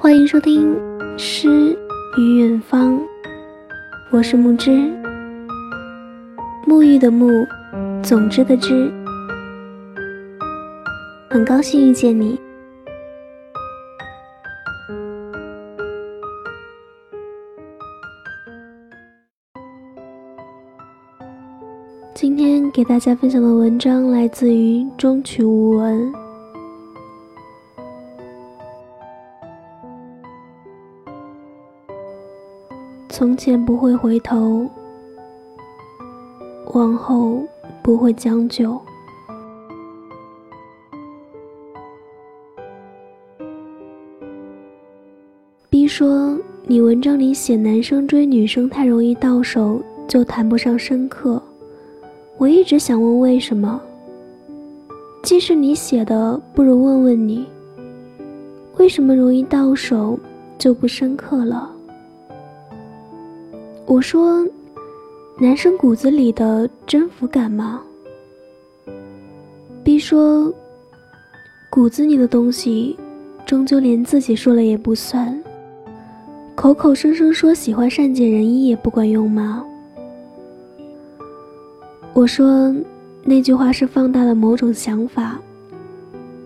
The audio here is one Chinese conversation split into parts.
欢迎收听《诗与远方》，我是木之，沐浴的沐，总之的之，很高兴遇见你。今天给大家分享的文章来自于中曲无闻。从前不会回头，往后不会将就。B 说：“你文章里写男生追女生太容易到手，就谈不上深刻。”我一直想问为什么。既是你写的，不如问问你，为什么容易到手就不深刻了？我说，男生骨子里的征服感吗？B 说，骨子里的东西，终究连自己说了也不算，口口声声说喜欢善解人意也不管用吗？我说，那句话是放大了某种想法，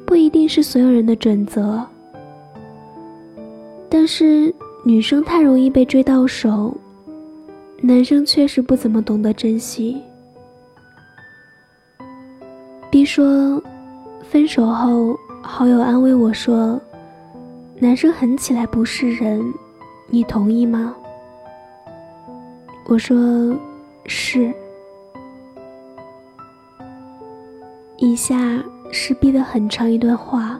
不一定是所有人的准则。但是女生太容易被追到手，男生确实不怎么懂得珍惜。B 说，分手后好友安慰我说，男生狠起来不是人，你同意吗？我说，是。以下是 B 的很长一段话。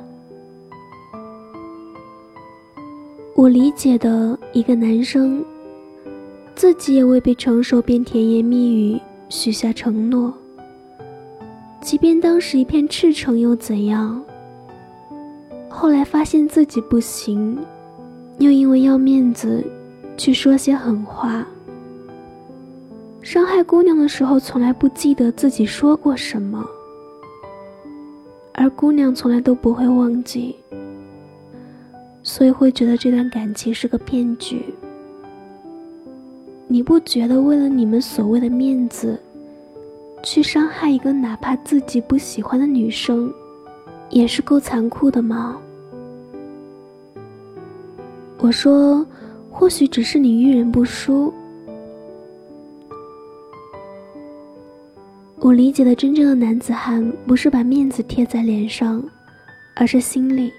我理解的一个男生，自己也未必成熟，便甜言蜜语许下承诺。即便当时一片赤诚又怎样？后来发现自己不行，又因为要面子，去说些狠话。伤害姑娘的时候，从来不记得自己说过什么。而姑娘从来都不会忘记，所以会觉得这段感情是个骗局。你不觉得为了你们所谓的面子，去伤害一个哪怕自己不喜欢的女生，也是够残酷的吗？我说，或许只是你遇人不淑。我理解的真正的男子汉，不是把面子贴在脸上，而是心里。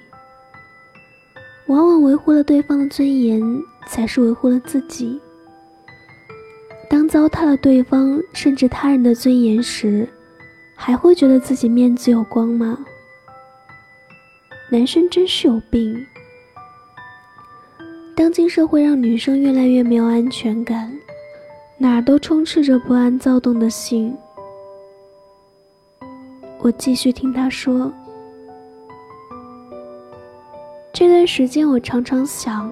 往往维护了对方的尊严，才是维护了自己。当糟蹋了对方甚至他人的尊严时，还会觉得自己面子有光吗？男生真是有病。当今社会让女生越来越没有安全感，哪儿都充斥着不安躁动的心。我继续听他说，这段时间我常常想，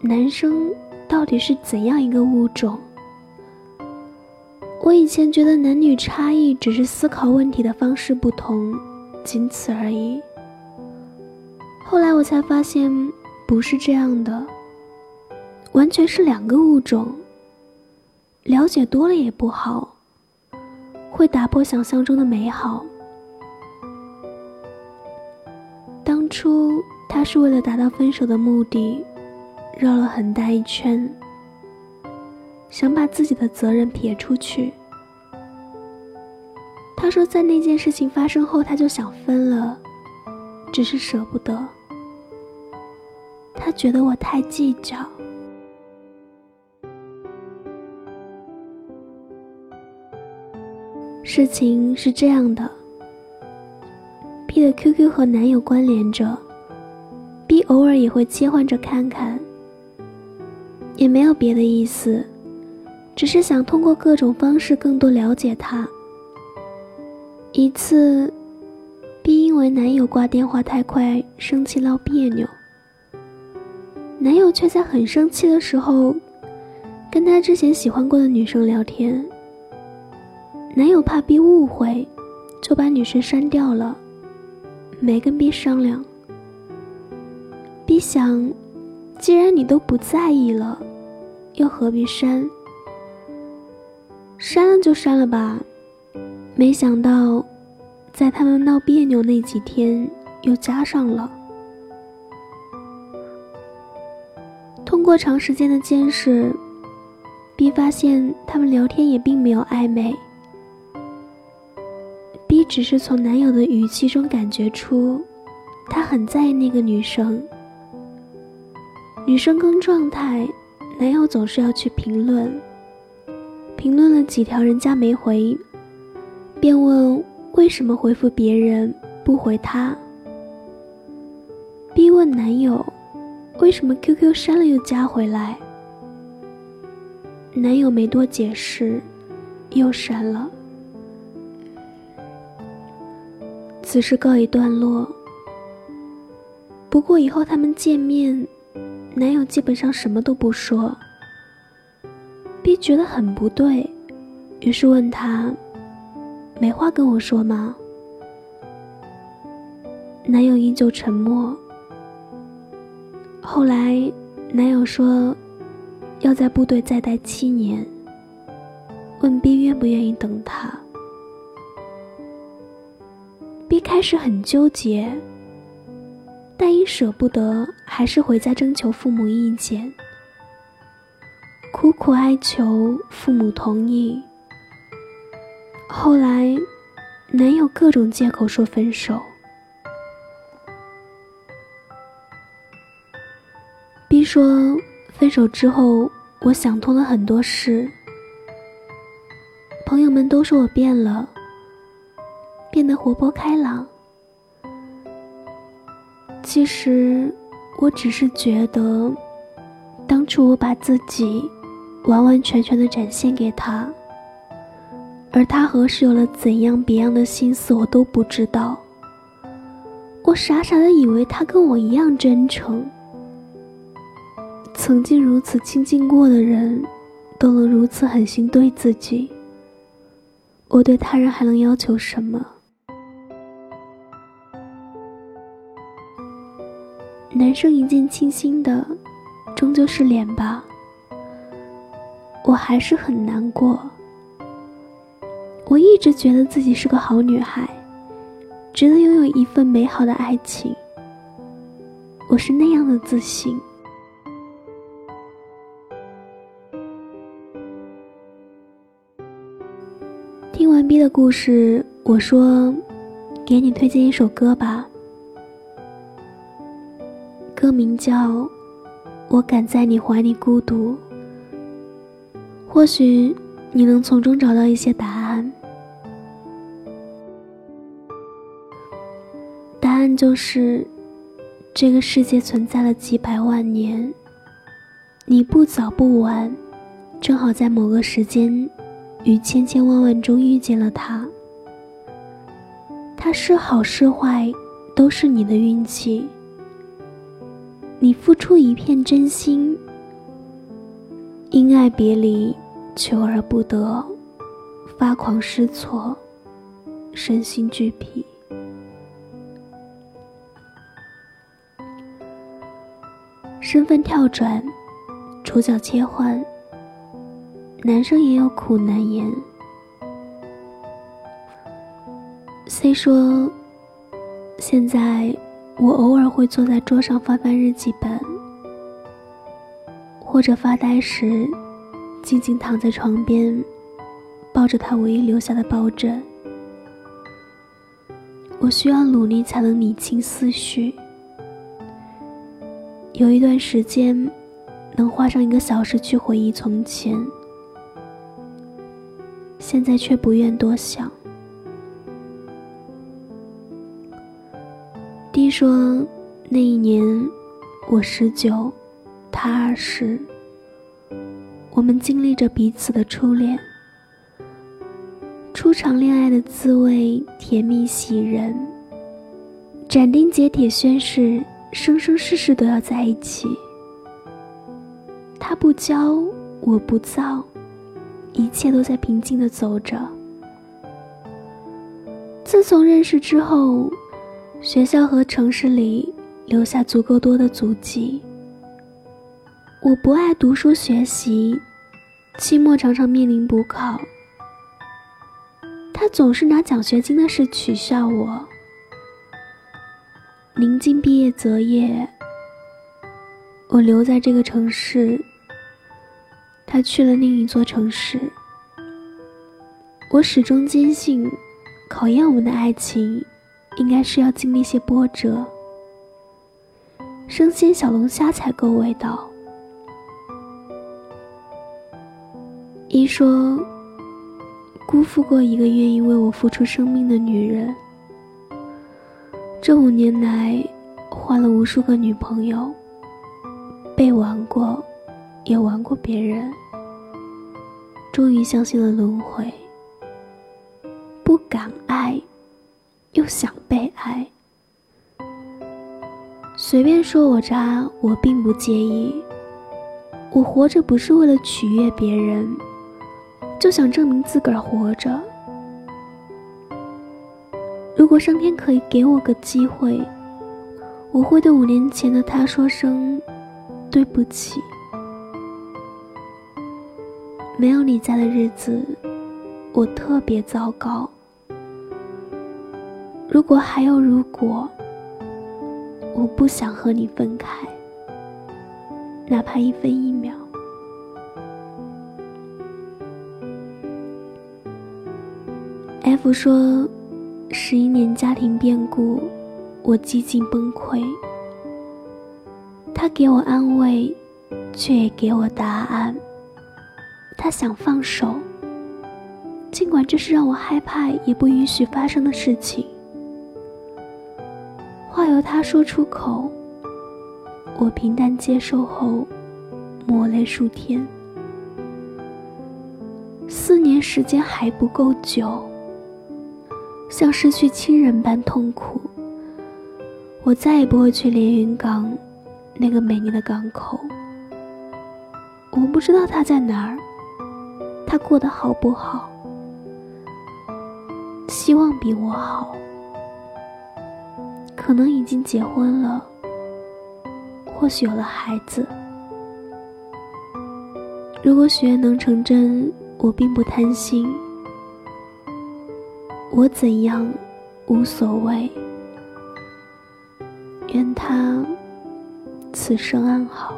男生到底是怎样一个物种？我以前觉得男女差异只是思考问题的方式不同，仅此而已。后来我才发现，不是这样的，完全是两个物种。了解多了也不好。会打破想象中的美好。当初他是为了达到分手的目的，绕了很大一圈，想把自己的责任撇出去。他说，在那件事情发生后，他就想分了，只是舍不得。他觉得我太计较。事情是这样的，B 的 QQ 和男友关联着，B 偶尔也会切换着看看，也没有别的意思，只是想通过各种方式更多了解他。一次，B 因为男友挂电话太快生气闹别扭，男友却在很生气的时候，跟他之前喜欢过的女生聊天。男友怕 B 误会，就把女生删掉了，没跟 B 商量。B 想，既然你都不在意了，又何必删？删了就删了吧。没想到，在他们闹别扭那几天，又加上了。通过长时间的监视，B 发现他们聊天也并没有暧昧。B 只是从男友的语气中感觉出，他很在意那个女生。女生更状态，男友总是要去评论。评论了几条，人家没回，便问为什么回复别人不回他。逼问男友，为什么 QQ 删了又加回来？男友没多解释，又删了。此事告一段落。不过以后他们见面，男友基本上什么都不说。B 觉得很不对，于是问他：“没话跟我说吗？”男友依旧沉默。后来，男友说要在部队再待七年，问 B 愿不愿意等他。B 开始很纠结，但因舍不得，还是回家征求父母意见，苦苦哀求父母同意。后来，男友各种借口说分手。B 说分手之后，我想通了很多事，朋友们都说我变了。变得活泼开朗。其实，我只是觉得，当初我把自己完完全全的展现给他，而他何时有了怎样别样的心思，我都不知道。我傻傻的以为他跟我一样真诚。曾经如此亲近过的人，都能如此狠心对自己，我对他人还能要求什么？男生一见倾心的，终究是脸吧。我还是很难过。我一直觉得自己是个好女孩，值得拥有一份美好的爱情。我是那样的自信。听完 B 的故事，我说，给你推荐一首歌吧。歌名叫《我敢在你怀里孤独》，或许你能从中找到一些答案。答案就是，这个世界存在了几百万年，你不早不晚，正好在某个时间，于千千万万中遇见了他。他是好是坏，都是你的运气。你付出一片真心，因爱别离，求而不得，发狂失措，身心俱疲。身份跳转，主角切换，男生也有苦难言。虽说，现在。我偶尔会坐在桌上翻翻日记本，或者发呆时，静静躺在床边，抱着他唯一留下的抱枕。我需要努力才能理清思绪。有一段时间，能花上一个小时去回忆从前，现在却不愿多想。弟说：“那一年，我十九，他二十。我们经历着彼此的初恋，初尝恋爱的滋味甜蜜喜人。斩钉截铁宣誓，生生世世都要在一起。他不骄，我不躁，一切都在平静的走着。自从认识之后。”学校和城市里留下足够多的足迹。我不爱读书学习，期末常常面临补考。他总是拿奖学金的事取笑我。临近毕业择业，我留在这个城市，他去了另一座城市。我始终坚信，考验我们的爱情，应该是要经历些波折。生鲜小龙虾才够味道。你说，辜负过一个愿意为我付出生命的女人。这五年来，换了无数个女朋友，被玩过，也玩过别人。终于相信了轮回，不敢爱，又想被爱。随便说我渣，我并不介意。我活着不是为了取悦别人。就想证明自个儿活着。如果上天可以给我个机会，我会对五年前的他说声对不起。没有你在的日子，我特别糟糕。如果还有如果，我不想和你分开，哪怕一分一秒。F 说：“十一年家庭变故，我几近崩溃。他给我安慰，却也给我答案。他想放手，尽管这是让我害怕也不允许发生的事情。话由他说出口，我平淡接受后，抹泪数天。四年时间还不够久。”像失去亲人般痛苦。我再也不会去连云港，那个美丽的港口。我不知道他在哪儿，他过得好不好？希望比我好。可能已经结婚了，或许有了孩子。如果许愿能成真，我并不贪心。我怎样无所谓，愿他此生安好。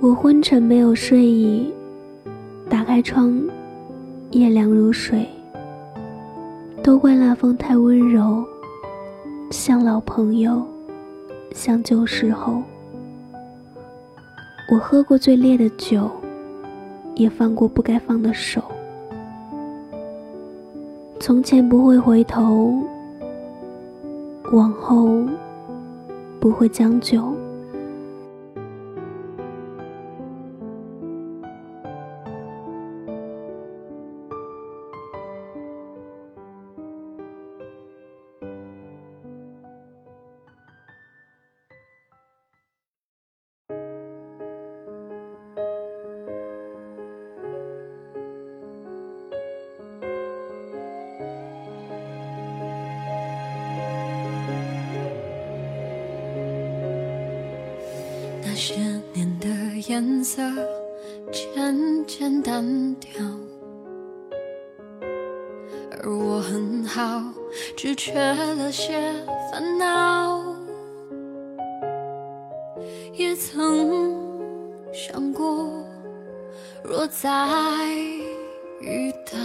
我昏沉没有睡意，打开窗，夜凉如水。都怪那风太温柔，像老朋友，像旧时候。我喝过最烈的酒，也放过不该放的手。从前不会回头，往后不会将就。颜色渐渐单调，而我很好，只缺了些烦恼。也曾想过，若再遇到，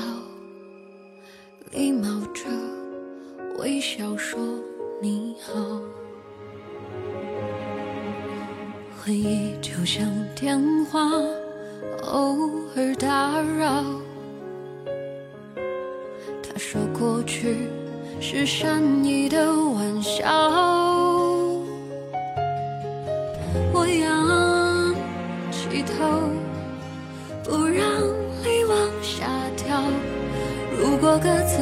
礼貌着微笑说你好。回忆就像电话，偶尔打扰。他说过去是善意的玩笑，我仰起头，不让泪往下掉。如果各自